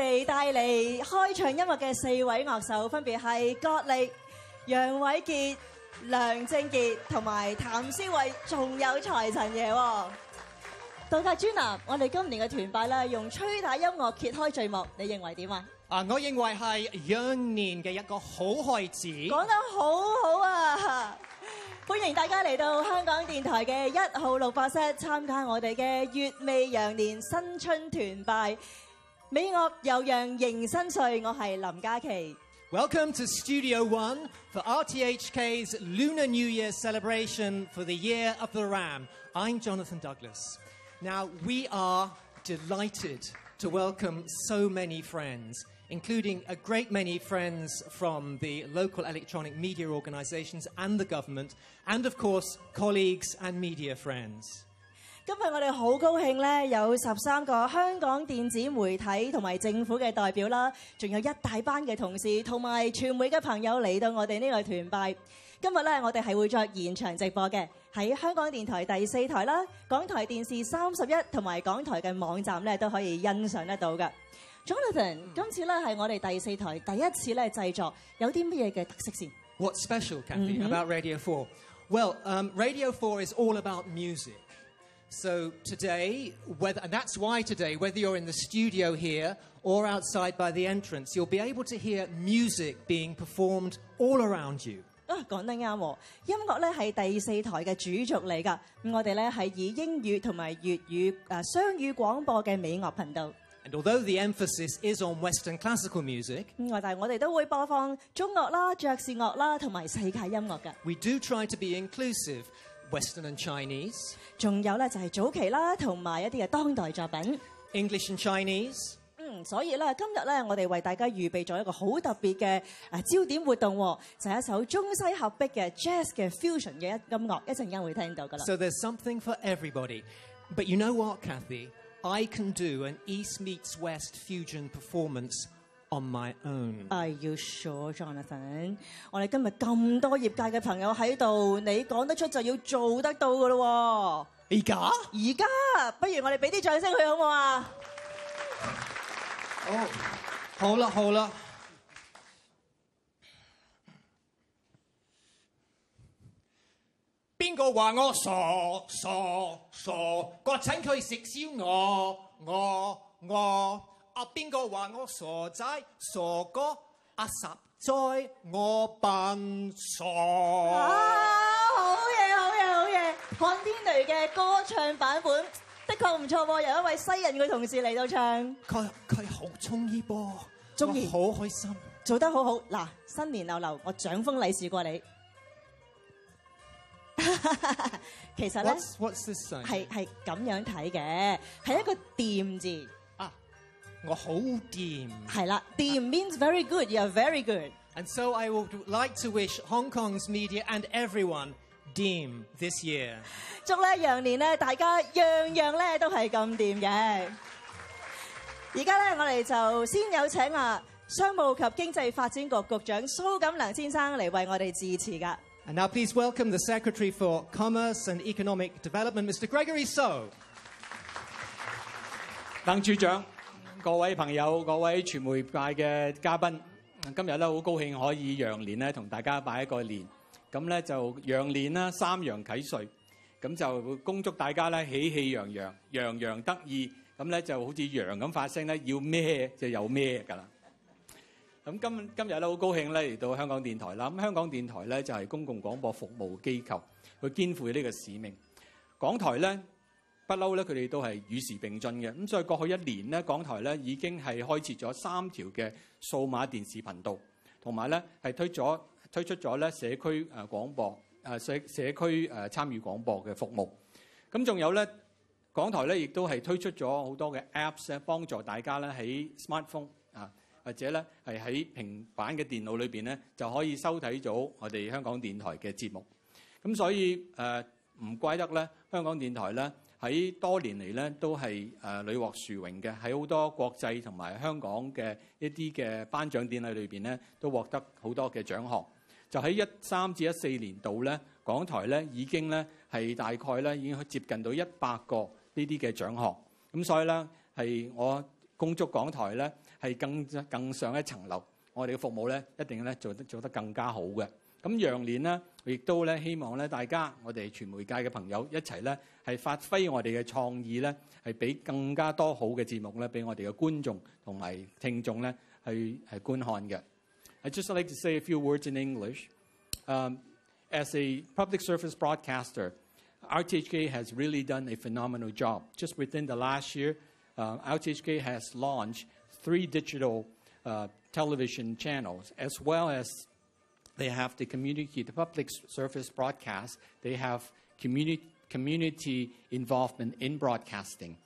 我哋帶嚟開场音樂嘅四位樂手分別係郭力、楊偉傑、梁正傑同埋譚思維，仲有財神爺杜駒南。我哋今年嘅團拜咧，用吹打音樂揭開序幕，你認為點啊？啊，我認為係羊年嘅一個好開始，講得好好啊！歡迎大家嚟到香港電台嘅一號六八室參加我哋嘅《月未羊年新春團拜》。Welcome to Studio One for RTHK's Lunar New Year celebration for the Year of the Ram. I'm Jonathan Douglas. Now, we are delighted to welcome so many friends, including a great many friends from the local electronic media organizations and the government, and of course, colleagues and media friends. 今日我哋好高興咧，有十三個香港電子媒體同埋政府嘅代表啦，仲有一大班嘅同事同埋传媒嘅朋友嚟到我哋呢個團拜。今日咧，我哋係會作現場直播嘅，喺香港電台第四台啦、港台電視三十一同埋港台嘅網站咧都可以欣賞得到嘅。Jonathan，今次咧係我哋第四台第一次咧製作，有啲乜嘢嘅特色先？What special, Kathy, about Radio Four? Well, Radio Four is all about music. So today, whether, and that's why today, whether you're in the studio here or outside by the entrance, you'll be able to hear music being performed all around you. 啊，講得啱喎！音樂咧係第四台嘅主軸嚟㗎。咁我哋咧係以英語同埋粵語誒、呃、雙語廣播嘅美樂頻道。And ah, although the emphasis is on Western classical music，咁但係我哋都會播放中樂啦、爵士樂啦同埋世界音樂㗎。We do try to be inclusive. Western and Chinese，仲有咧就係早期啦，同埋一啲嘅當代作品。English and Chinese。嗯，所以咧今日咧我哋為大家預備咗一個好特別嘅誒焦點活動，就係一首中西合璧嘅 jazz 嘅 fusion 嘅一音樂，一陣間會聽到噶啦。So there's something for everybody, but you know what, Kathy? I can do an East meets West fusion performance. On my own. Are you sure, Jonathan？我哋今日咁多業界嘅朋友喺度，你講得出就要做得到噶咯喎。而家，而家，不如我哋俾啲掌声佢好唔好啊？好，好啦，好啦。邊個話我傻傻傻？國请佢食燒鵝，我我啊，边个话我傻仔傻哥？阿实在我扮傻。好嘢好嘢好嘢！《看天雷》嘅歌唱版本的确唔错，由一位西人嘅同事嚟到唱。佢佢好中意波，中意好开心，做得好好。嗱，新年流流，我掌风利是过你。其实咧，系系咁样睇嘅，系一个掂字。我好掂。係啦，掂 means very good. You are very good. And so I would like to wish Hong Kong's media and everyone team this year. And now please welcome the Secretary for Commerce and Economic Development, Mr. Gregory So。鄧處長。各位朋友、各位傳媒界嘅嘉賓，今日咧好高興可以羊年咧同大家拜一個年，咁咧就羊年啦，三羊啟瑞，咁就恭祝大家咧喜氣洋洋，洋洋得意，咁咧就好似羊咁發聲咧，要咩就有咩㗎啦。咁今今日咧好高興咧嚟到香港電台啦，咁香港電台咧就係公共廣播服務機構，佢肩負呢個使命，港台咧。不嬲咧，佢哋都係與時並進嘅。咁所以過去一年咧，港台咧已經係開設咗三條嘅數碼電視頻道，同埋咧係推咗推出咗咧社區誒廣播誒社社區誒參與廣播嘅服務。咁仲有咧，港台咧亦都係推出咗好多嘅 Apps 咧，幫助大家咧喺 smartphone 啊或者咧係喺平板嘅電腦裏邊咧就可以收睇到我哋香港電台嘅節目。咁所以誒唔怪得咧，香港電台咧。喺多年嚟咧都係誒女獲殊榮嘅，喺好多國際同埋香港嘅一啲嘅頒獎典禮裏邊咧，都獲得好多嘅獎項。就喺一三至一四年度咧，港台咧已經咧係大概咧已經接近到一百個呢啲嘅獎項。咁所以咧係我恭祝港台咧係更更上一層樓，我哋嘅服務咧一定咧做得做得更加好嘅。咁羊年咧，亦都咧希望咧大家我哋傳媒界嘅朋友一齊咧係發揮我哋嘅創意咧，係俾更加多好嘅節目咧俾我哋嘅觀眾同埋聽眾咧去係觀看嘅。I just like to say a few words in English. Um, as a public service broadcaster, RTHK has really done a phenomenal job. Just within the last year, uh, RTHK has launched three digital uh, television channels as well as they have the community, the public service broadcast. They have community, community involvement in broadcasting.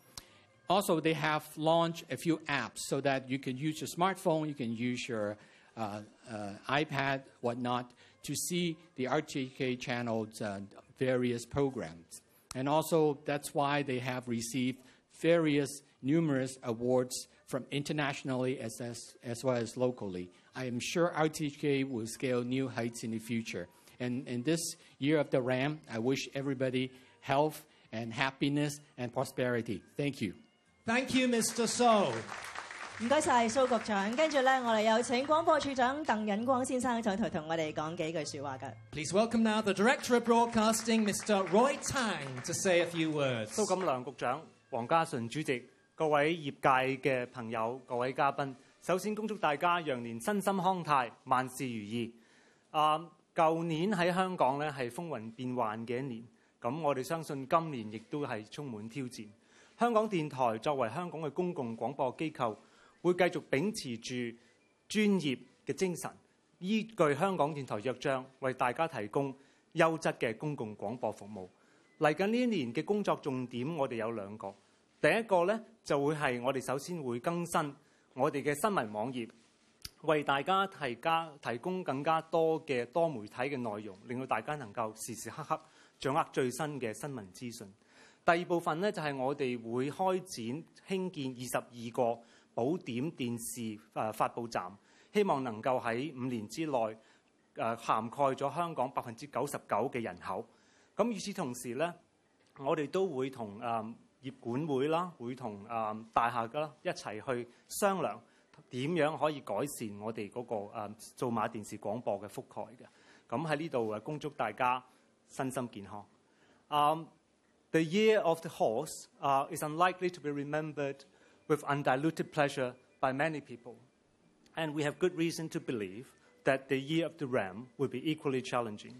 Also, they have launched a few apps so that you can use your smartphone, you can use your uh, uh, iPad, whatnot, to see the RTK channel's uh, various programs. And also, that's why they have received various numerous awards from internationally as, as, as well as locally. I am sure RTK will scale new heights in the future. And in this year of the Ram, I wish everybody health and happiness and prosperity. Thank you. Thank you, Mr. So. 唔該晒蘇局長，跟住咧，我哋有請廣播處長鄧忍光先生上台同我哋講幾句説話㗎。Please welcome now the Director of Broadcasting, Mr. Roy Tang, to say a few words. 各位業界嘅朋友，各位嘉賓，首先恭祝大家羊年身心康泰，萬事如意。啊，舊年喺香港咧係風雲變幻嘅一年，咁我哋相信今年亦都係充滿挑戰。香港電台作為香港嘅公共廣播機構，會繼續秉持住專業嘅精神，依據香港電台約章，為大家提供優質嘅公共廣播服務。嚟緊呢一年嘅工作重點，我哋有兩個。第一個咧，就會係我哋首先會更新我哋嘅新聞網頁，為大家提加提供更加多嘅多媒體嘅內容，令到大家能夠時時刻刻掌握最新嘅新聞資訊。第二部分咧，就係我哋會開展興建二十二個寶點電視誒發佈站，希望能夠喺五年之內誒涵蓋咗香港百分之九十九嘅人口。咁與此同時咧，我哋都會同誒。the year of the horse uh, is unlikely to be remembered with undiluted pleasure by many people, and we have good reason to believe that the year of the ram will be equally challenging.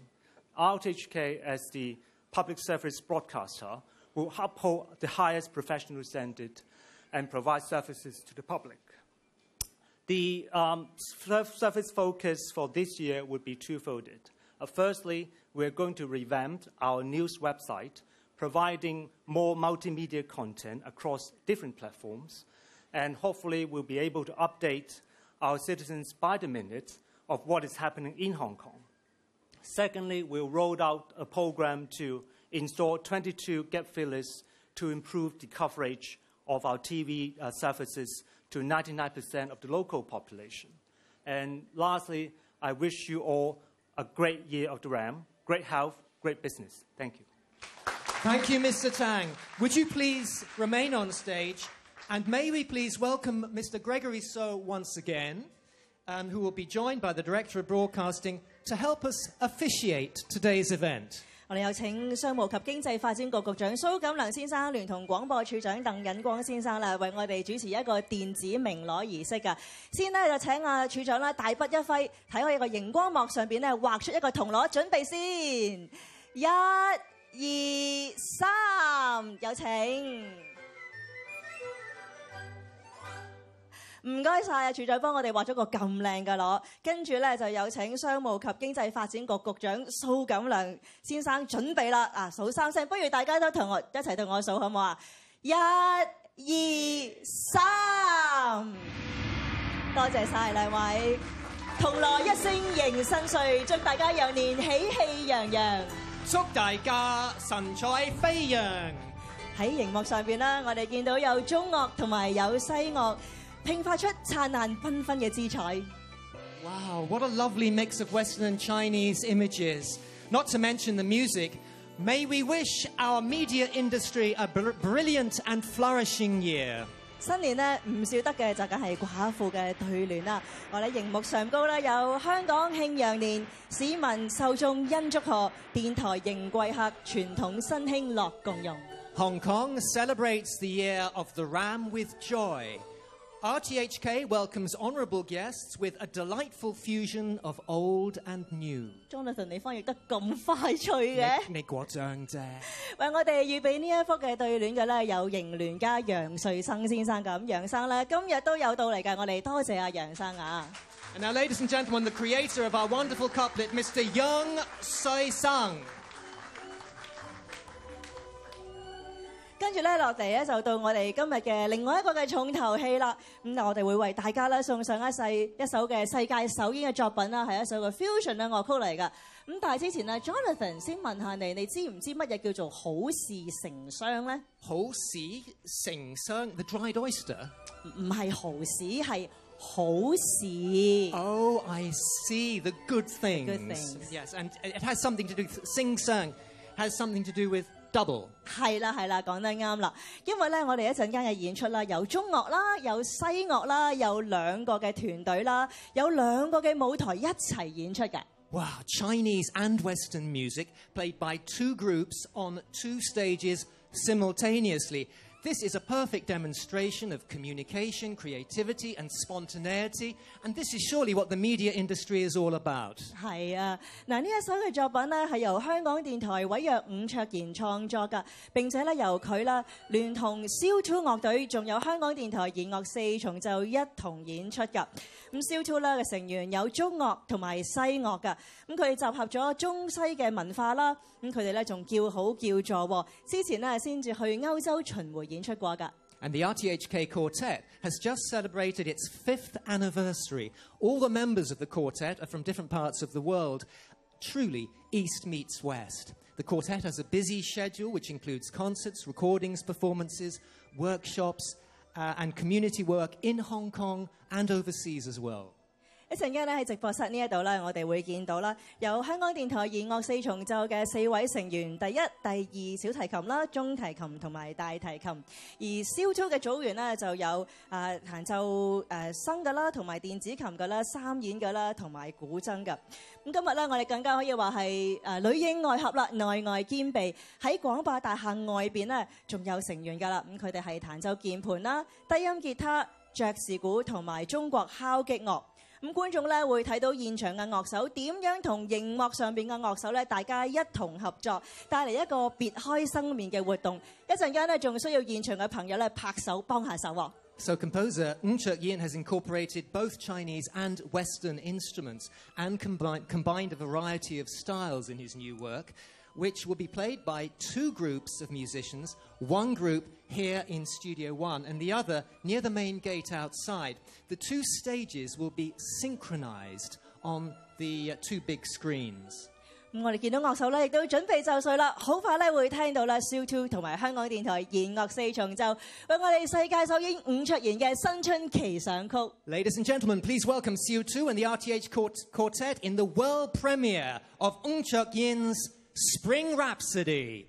RTHK, as the public service broadcaster, will uphold the highest professional standard and provide services to the public. The um, service focus for this year would be twofolded. Uh, firstly, we're going to revamp our news website, providing more multimedia content across different platforms, and hopefully we'll be able to update our citizens by the minute of what is happening in Hong Kong. Secondly, we'll roll out a program to installed 22 gap fillers to improve the coverage of our TV uh, services to 99% of the local population. And lastly, I wish you all a great year of the RAM, great health, great business. Thank you. Thank you, Mr. Tang. Would you please remain on stage? And may we please welcome Mr. Gregory So once again, um, who will be joined by the Director of Broadcasting to help us officiate today's event. 我哋有請商務及經濟發展局局長蘇錦良先生，聯同廣播處長鄧引光先生啦，為我哋主持一個電子銘鑼儀式啊！先呢，就請阿處長啦，大筆一揮，喺我哋個熒光幕上边咧画出一個銅鑼，準備先，一、二、三，有請。唔該晒啊！柱仔幫我哋畫咗個咁靚嘅攞，跟住咧就有請商務及經濟發展局局長蘇錦良先生準備啦。啊，數三聲，不如大家都同我一齊對我數，好唔好啊？一、二、三。多謝晒兩位，同樂一聲迎新歲，祝大家羊年喜氣洋洋，祝大家神采飛揚。喺熒幕上边啦，我哋見到有中樂同埋有西樂。拼發出燦爛繽紛嘅姿彩。Wow, what a lovely mix of Western and Chinese images. Not to mention the music. May we wish our media industry a br brilliant and flourishing year. Hong Kong celebrates the year of the ram with joy. RTHK welcomes honourable guests with a delightful fusion of old and new. new。Jonathan，你翻譯得咁快脆嘅？你過獎啫。為我哋預備呢一幅嘅對聯嘅咧，有營聯家楊瑞生先生咁。楊生咧今日都有到嚟㗎，我哋多謝阿楊生啊。And now, ladies and gentlemen, the creator of our wonderful couplet, Mr. Young Soi Sang. 跟住咧落嚟咧，就到我哋今日嘅另外一個嘅重頭戲啦。咁我哋會為大家咧送上一世一首嘅世界首演嘅作品啦，係一首嘅 fusion 嘅樂曲嚟噶。咁但係之前咧，Jonathan 先問下你，你知唔知乜嘢叫做好事成双咧？好事成双 t h e dried oyster。唔係好事，係好事。Oh, I see the good things. Yes, and it has something to do. song. has something to do with 係啦，係啦，講得啱啦。因為咧，我哋一陣間嘅演出啦，有中樂啦，有西樂啦，有兩個嘅團隊啦，有兩個嘅舞台一齊演出嘅。Wow, Chinese and Western music played by two groups on two stages simultaneously. This is a perfect demonstration of communication, creativity and spontaneity and this is surely what the media industry is all about. 係啊，嗱呢一首嘅作品咧係由香港電台委約伍卓賢創作㗎，並且咧由佢啦聯同 Q2 樂隊仲有香港電台弦樂四重奏一同演出㗎。咁 Q2 咧嘅成員有中樂同埋西樂㗎，咁佢哋集合咗中西嘅文化啦，咁佢哋咧仲叫好叫座喎。之前咧先至去歐洲巡迴。演出過㗎。And the RTHK Quartet has just celebrated its fifth anniversary. All the members of the quartet are from different parts of the world. Truly, East meets West. The quartet has a busy schedule which includes concerts, recordings, performances, workshops, uh, and community work in Hong Kong and overseas as well. 一陣間咧喺直播室呢一度咧，我哋會見到啦。由香港電台弦樂四重奏嘅四位成員，第一、第二小提琴啦，中提琴同埋大提琴。而小組嘅組員呢，就有誒彈奏誒笙嘅啦，同埋電子琴嘅啦，三演奏啦，同埋古箏嘅。咁今日咧，我哋更加可以話係誒女英愛合啦，內外兼備。喺廣百大廈外邊呢，仲有成員噶啦。咁佢哋係彈奏鍵盤啦、低音吉他、爵士鼓同埋中國敲擊樂。咁觀眾咧會睇到現場嘅樂手點樣同熒幕上邊嘅樂手咧，大家一同合作，帶嚟一個別開生面嘅活動。一陣間咧，仲需要現場嘅朋友咧拍手幫下手 work. which will be played by two groups of musicians, one group here in Studio One and the other near the main gate outside. The two stages will be synchronized on the uh, two big screens. 我哋見到樂手咧，亦都準備就緒啦。好快咧會聽到啦，Show Two 同埋香港電台弦樂四重奏為我哋世界首演伍卓賢嘅新春奇想曲。Ladies and gentlemen, please welcome Show Two and the RTH Quartet in the world premiere of Ung Yin's Spring Rhapsody.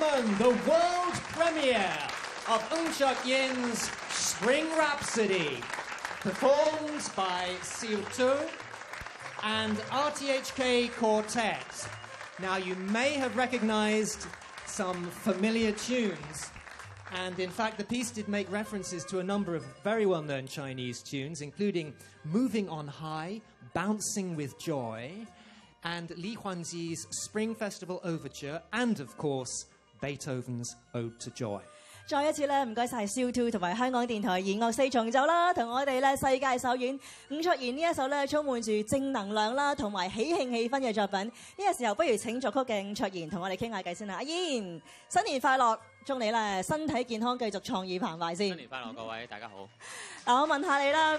gentlemen, the world premiere of Eunchuk Yin's Spring Rhapsody, performed by 2 and RTHK Quartet. Now, you may have recognized some familiar tunes. And in fact, the piece did make references to a number of very well known Chinese tunes, including Moving on High, Bouncing with Joy, and Li Huanzi's Spring Festival Overture, and of course, Ode Joy。Beethoven's to 再一次咧，唔該曬 t o 同埋香港電台弦樂四重奏啦，同我哋咧世界首演伍卓贤呢一首咧充滿住正能量啦同埋喜慶氣氛嘅作品。呢個時候不如請作曲嘅伍卓贤同我哋傾下偈先啦。阿嫣，新年快樂！祝你咧身體健康，繼續創意澎湃先。新年快樂，各位大家好。嗱，我問下你啦，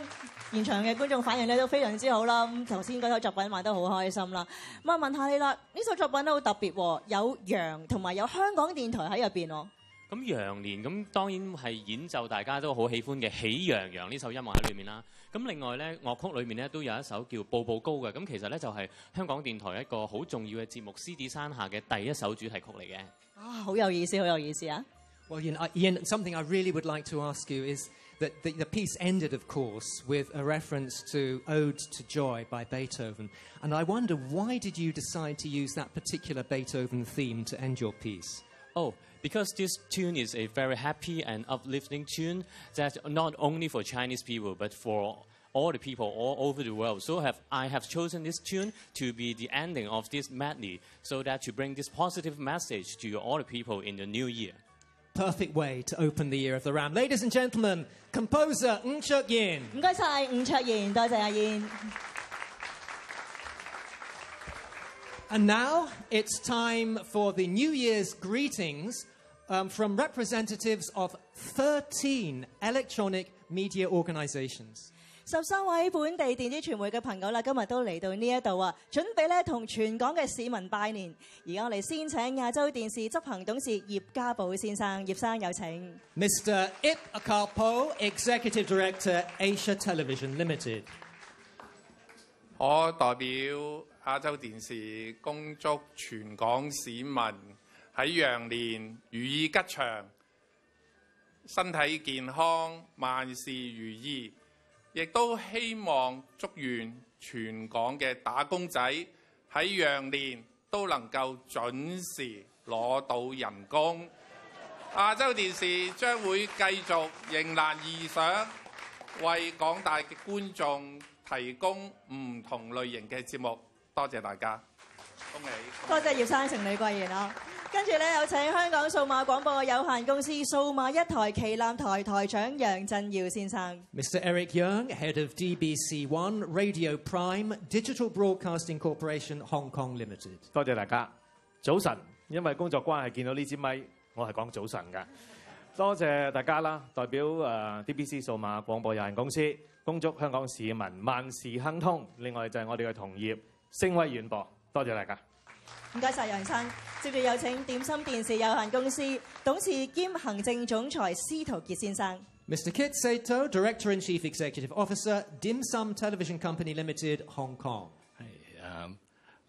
現場嘅觀眾反應咧都非常之好啦。咁頭先嗰首作品玩得好開心啦。啊，問下你啦，呢首作品都好特別，有羊同埋有香港電台喺入邊哦。咁羊年咁當然係演奏大家都好喜歡嘅《喜羊羊》呢首音樂喺裏面啦。咁另外呢，樂曲裏面呢都有一首叫《步步高》嘅。咁其實呢，就係香港電台一個好重要嘅節目《獅子山下》嘅第一首主題曲嚟嘅。啊，好有意思，好有意思啊！Well, Ian, Ian, something I really would like to ask you is that the, the piece ended, of course, with a reference to Ode to Joy by Beethoven. And I wonder why did you decide to use that particular Beethoven theme to end your piece? Oh because this tune is a very happy and uplifting tune that not only for Chinese people but for all the people all over the world. So have, I have chosen this tune to be the ending of this medley so that to bring this positive message to all the people in the new year. Perfect way to open the year of the ram. Ladies and gentlemen, composer Ng Chuk Yin. And now it's time for the New Year's greetings um, From representatives of 13 electronic media organizations，十三位本地电子传媒嘅朋友啦，今日都嚟到呢一度啊，准备咧同全港嘅市民拜年。而家我哋先请亚洲电视执行董事叶家宝先生，叶生有请。Mr. i p A Couple Executive Director Asia Television Limited，我代表亚洲电视恭祝全港市民。喺羊年如意吉祥，身體健康，萬事如意。亦都希望祝願全港嘅打工仔喺羊年都能夠準時攞到人工。亞洲電視將會繼續迎難而上，為廣大嘅觀眾提供唔同類型嘅節目。多謝大家，恭喜。多謝葉生、成女貴人啊！跟住咧，有請香港數碼廣播有限公司數碼一台旗艦台台長楊振耀先生。Mr Eric Young, Head of DBC One Radio Prime Digital Broadcasting Corporation Hong Kong Limited。多謝大家，早晨。因為工作關係見到呢支咪，我係講早晨噶。多謝大家啦，代表誒 DBC 數碼廣播有限公司，恭祝香港市民萬事亨通。另外就係我哋嘅同业声威遠播，多謝大家。唔該晒，楊生，接住有請點心電視有限公司董事兼行政總裁司徒傑先生，Mr. Kit Sato, Director and Chief Executive Officer, Dim Sum Television Company Limited, Hong Kong。係誒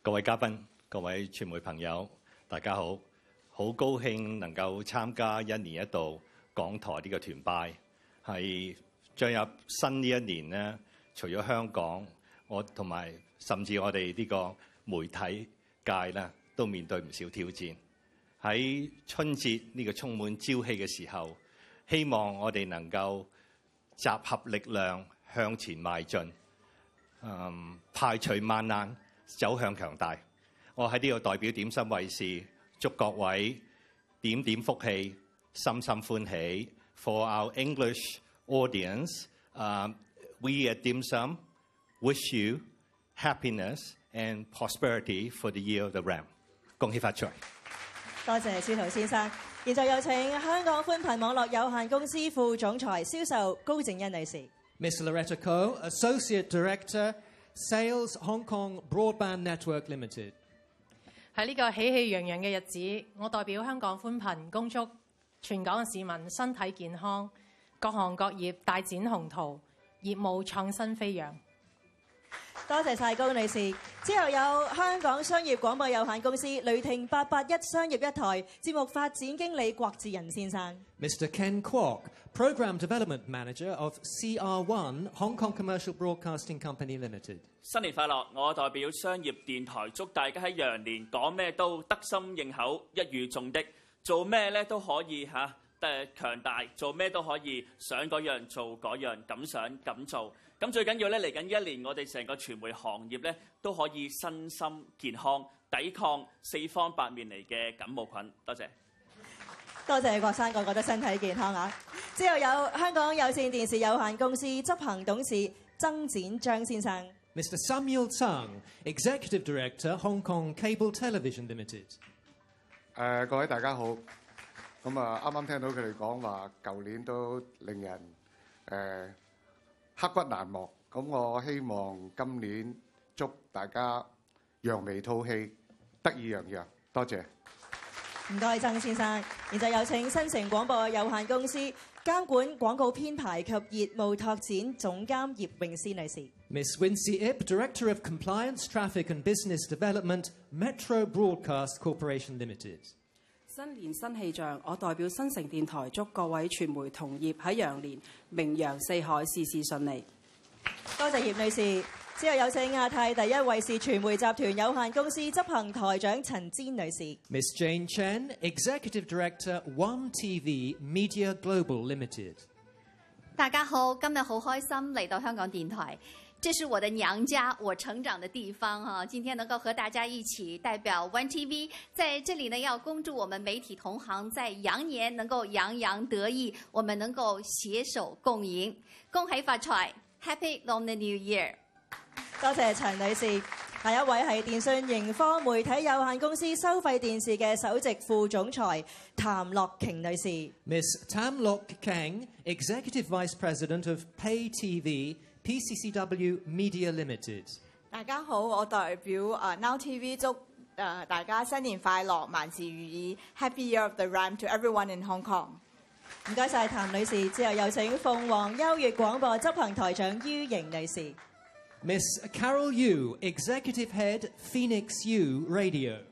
各位嘉賓、各位傳媒朋友，大家好，好高興能夠參加一年一度港台呢個團拜。係進入新呢一年呢，除咗香港，我同埋甚至我哋呢個媒體。界啦，都面對唔少挑戰。喺春節呢個充滿朝氣嘅時候，希望我哋能夠集合力量向前邁進，嗯，排除萬難，走向強大。我喺呢度代表點心卫士，祝各位點點福氣，心心歡喜。For our English audience，嗯，we at Dim Sum wish you happiness. And prosperity for the year of the ram，恭喜發财！多謝司徒先生，現在有請香港寬頻網絡有限公司副總裁銷售高靜欣女士。Miss Lauretta c o Associate Director, Sales, Hong Kong Broadband Network Limited。喺呢個喜气洋洋嘅日子，我代表香港寬頻恭祝全港嘅市民身體健康，各行各業大展宏圖，業務創新飛揚。多謝晒高女士。之後有香港商業廣播有限公司雷霆八八一商業一台節目發展經理郭志仁先生，Mr. Ken Kwok，Program Development Manager of CR1 Hong Kong Commercial Broadcasting Company Limited。新年快樂！我代表商業電台祝大家喺羊年講咩都得心應口，一語中的。做咩咧都可以嚇，誒強大。做咩都可以，想嗰樣做嗰樣，敢想敢做。咁最緊要咧，嚟緊一年，我哋成個傳媒行業咧都可以身心健康，抵抗四方八面嚟嘅感冒菌。多謝，多謝郭生，個個都身體健康啊！之後有香港有線電視有限公司執行董事曾展章先生，Mr Samuel Tsang, Executive Director, Hong Kong Cable Television Limited。誒，各位大家好。咁啊，啱啱聽到佢哋講話，舊年都令人誒。刻骨難忘，咁我希望今年祝大家扬眉吐氣、得意洋洋。多謝。唔该，曾先生，然在後有請新城廣播有限公司監管廣告編排及業務拓展總監葉泳先女士。Miss Winsey Ip, Director of Compliance, Traffic and Business Development, Metro Broadcast Corporation Limited. 新年新气象，我代表新城电台祝各位传媒同业喺羊年名扬四海，事事顺利。多谢叶女士，之后有请亚太第一卫视传媒集团有限公司执行台长陈姿女士。Miss Jane Chen, Executive Director, One TV Media Global Limited。大家好，今日好开心嚟到香港电台。这是我的娘家，我成长的地方啊！今天能够和大家一起代表 One TV 在这里呢，要恭祝我们媒体同行在羊年能够洋洋得意，我们能够携手共赢，恭喜发财，Happy l n n the New Year！多谢陈女士，下一位系电信盈科媒体有限公司收费电视嘅首席副总裁谭乐琼女士。Miss Tam Lok Keng, Executive Vice President of Pay TV。PCCW Media Limited。大家好，我代表啊 Now TV 祝誒大家新年快樂，萬事如意，Happy Year of the Ram to everyone in Hong Kong。唔該晒譚女士，之後有請鳳凰優越廣播執行台長於瑩女士。Miss Carol Yu, Executive Head, Phoenix U Radio。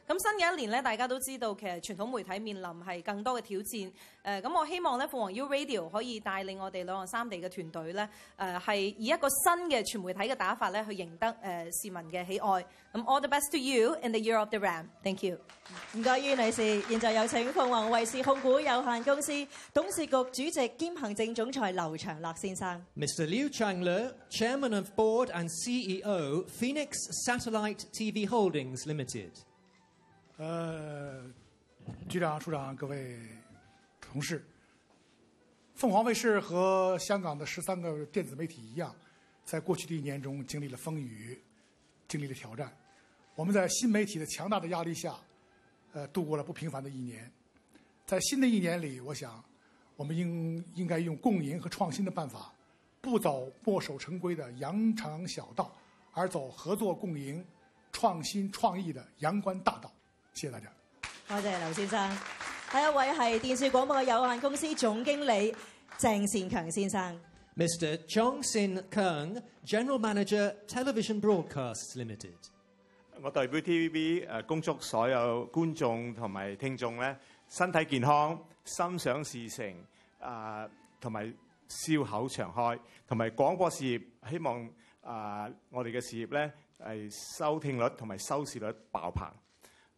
咁新嘅一年咧，大家都知道其實傳統媒體面臨係更多嘅挑戰。誒，咁我希望咧，鳳凰 U Radio 可以帶領我哋兩岸三地嘅團隊咧，誒係以一個新嘅傳媒體嘅打法咧，去贏得誒市民嘅喜愛。咁 All the best to you in the year of the ram。Thank you。唔該，於女士。現在有請鳳凰衛視控股有限公司董事局主席兼行政總裁劉長樂先生。Mr. Liu Changlu, Chairman of Board and CEO, Phoenix Satellite TV Holdings Limited. 呃，局长、处长、各位同事，凤凰卫视和香港的十三个电子媒体一样，在过去的一年中经历了风雨，经历了挑战。我们在新媒体的强大的压力下，呃，度过了不平凡的一年。在新的一年里，我想，我们应应该用共赢和创新的办法，不走墨守成规的羊肠小道，而走合作共赢、创新创意的阳关大道。谢謝大家。多謝刘先生，下一位係電視廣播有限公司總經理鄭善強先生，Mr. Chong Sin Keng，General Manager Television Broadcasts Limited。我代表 TVB 誒，恭祝所有觀眾同埋聽眾咧身體健康、心想事成啊，同埋笑口常開，同埋廣播事業希望啊，我哋嘅事業咧系收聽率同埋收視率爆棚。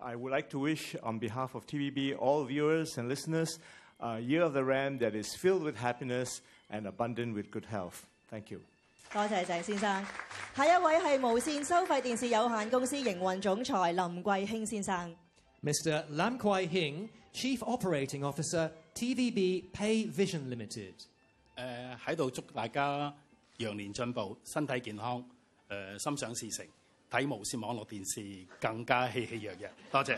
I would like to wish, on behalf of TVB, all viewers and listeners, a year of the Ram that is filled with happiness and abundant with good health. Thank you. 多謝鄭先生。下一位係無線收費電視有限公司營運總裁林貴興先生。Mr. Lam Kwai Hing, Chief Operating Officer, TVB Pay Vision Limited。誒喺度祝大家羊年進步，身體健康，誒、呃、心想事成。睇無線網絡電視更加喜氣洋洋，多謝。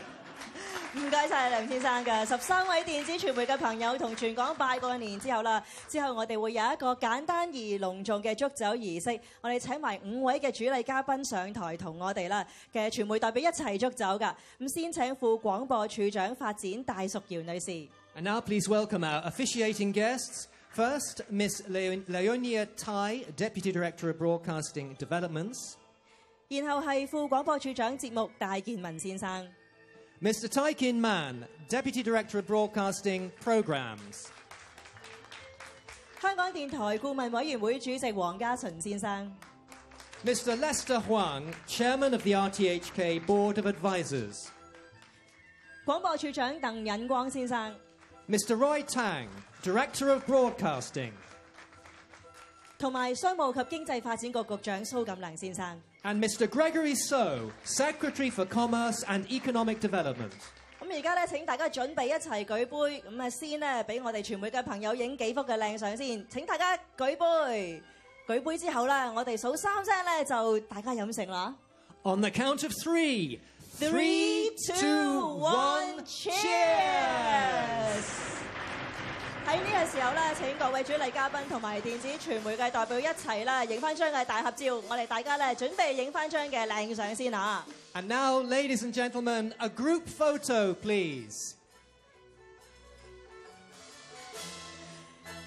唔該晒梁先生嘅十三位電子傳媒嘅朋友同全港拜過年之後啦，之後我哋會有一個簡單而隆重嘅祝酒儀式，我哋請埋五位嘅主禮嘉賓上台同我哋啦嘅傳媒代表一齊祝酒噶。咁先請副廣播處長發展戴淑瑤女士。And now please welcome our officiating guests. First, Miss Leonia Tai, Deputy Director of Broadcasting Developments. 然后系副广播处长节目大建文先生，Mr. Tai Kin Man，Deputy Director of Broadcasting Programs。香港电台顾问委员会主席黄家纯先生，Mr. Lester Huang，Chairman of the RTHK Board of Advisors。广播处长邓引光先生，Mr. Roy Tang，Director of Broadcasting。同埋商务及经济发展局局长苏锦良先生。and Mr. Gregory So, Secretary for Commerce and Economic Development。咁而家咧，請大家準備一齊舉杯。咁啊，先咧俾我哋傳媒嘅朋友影幾幅嘅靚相先。請大家舉杯。舉杯之後咧，我哋數三聲咧，就大家飲勝啦。On the count of three, three, two, one, cheers！嘅時候咧，請各位主禮嘉賓同埋電子傳媒嘅代表一齊啦，影翻張嘅大合照。我哋大家咧準備影翻張嘅靚相先啊！And now, ladies and gentlemen, a group photo, please.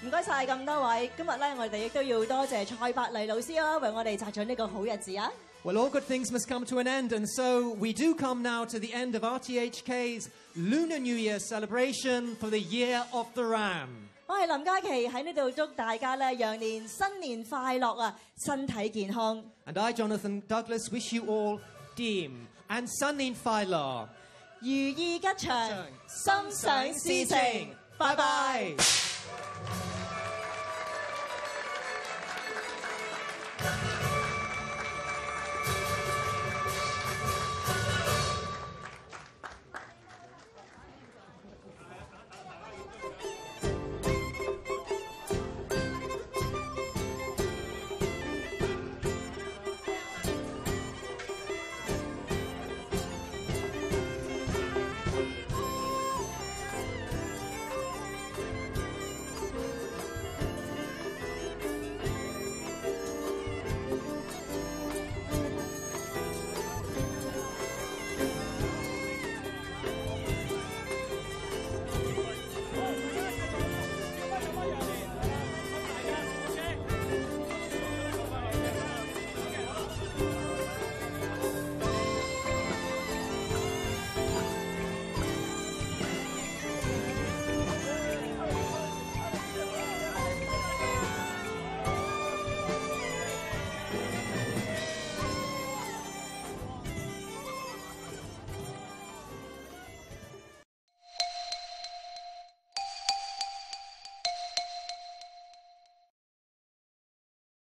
唔該晒咁多位，今日咧我哋亦都要多謝蔡百麗老師啊，為我哋擲咗呢個好日子啊！Well, all good things must come to an end, and so we do come now to the end of RTHK's Lunar New Year celebration for the Year of the Ram. 我系林嘉琪喺呢度祝大家咧羊年新年快乐啊，身体健康。And I, Jonathan Douglas, wish you all dreams and 新年快乐，如意吉祥，心想事成。拜拜。